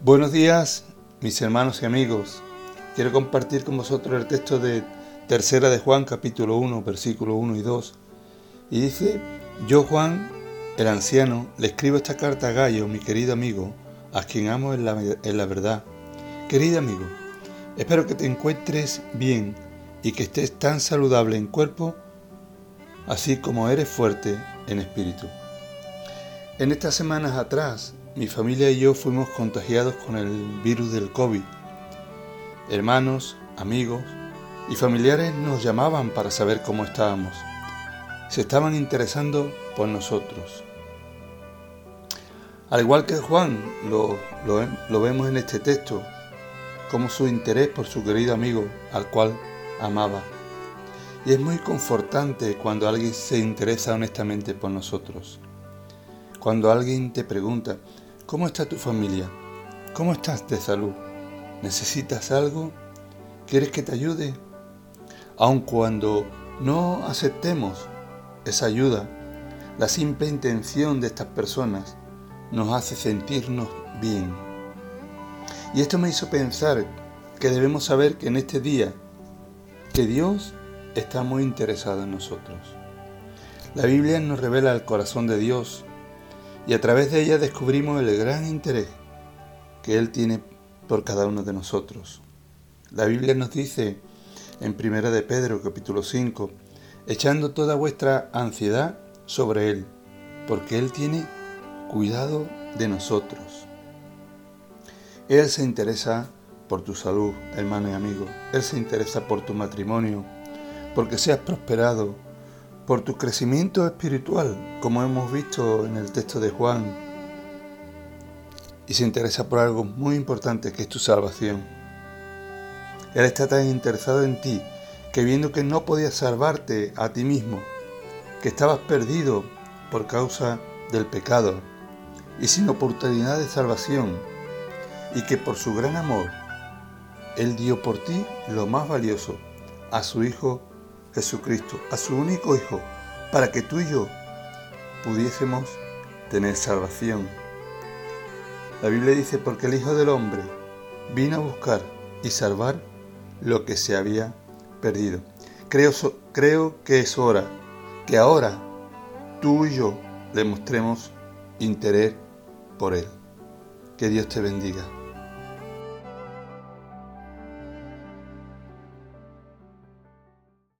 Buenos días, mis hermanos y amigos. Quiero compartir con vosotros el texto de Tercera de Juan, capítulo 1, versículo 1 y 2. Y dice, yo Juan, el anciano, le escribo esta carta a Gallo, mi querido amigo, a quien amo en la, en la verdad. Querido amigo, espero que te encuentres bien y que estés tan saludable en cuerpo, así como eres fuerte en espíritu. En estas semanas atrás mi familia y yo fuimos contagiados con el virus del COVID. Hermanos, amigos y familiares nos llamaban para saber cómo estábamos. Se estaban interesando por nosotros. Al igual que Juan, lo, lo, vemos en este texto, como su interés por su querido amigo, al cual amaba. Y es muy confortante cuando alguien se interesa honestamente por nosotros. Cuando alguien te pregunta, ¿Cómo está tu familia? ¿Cómo estás de salud? ¿Necesitas algo? ¿Quieres que te ayude? Aun cuando no aceptemos esa ayuda, la simple intención de estas personas nos hace sentirnos bien. Y esto me hizo pensar que debemos saber que en este día, que Dios está muy interesado en nosotros. La Biblia nos revela el corazón de Dios y a través de ella descubrimos el gran interés que Él tiene por cada uno de nosotros. La Biblia nos dice en 1 de Pedro capítulo 5, echando toda vuestra ansiedad sobre Él, porque Él tiene cuidado de nosotros. Él se interesa por tu salud, hermano y amigo. Él se interesa por tu matrimonio, porque seas prosperado, por tu crecimiento espiritual, como hemos visto en el texto de Juan, y se interesa por algo muy importante que es tu salvación. Él está tan interesado en ti que viendo que no podías salvarte a ti mismo, que estabas perdido por causa del pecado y sin oportunidad de salvación, y que por su gran amor, Él dio por ti lo más valioso, a su Hijo Jesucristo, a su único Hijo, para que tú y yo pudiésemos tener salvación. La Biblia dice, porque el Hijo del Hombre vino a buscar y salvar lo que se había perdido. Creo, creo que es hora que ahora tú y yo le mostremos interés por Él. Que Dios te bendiga.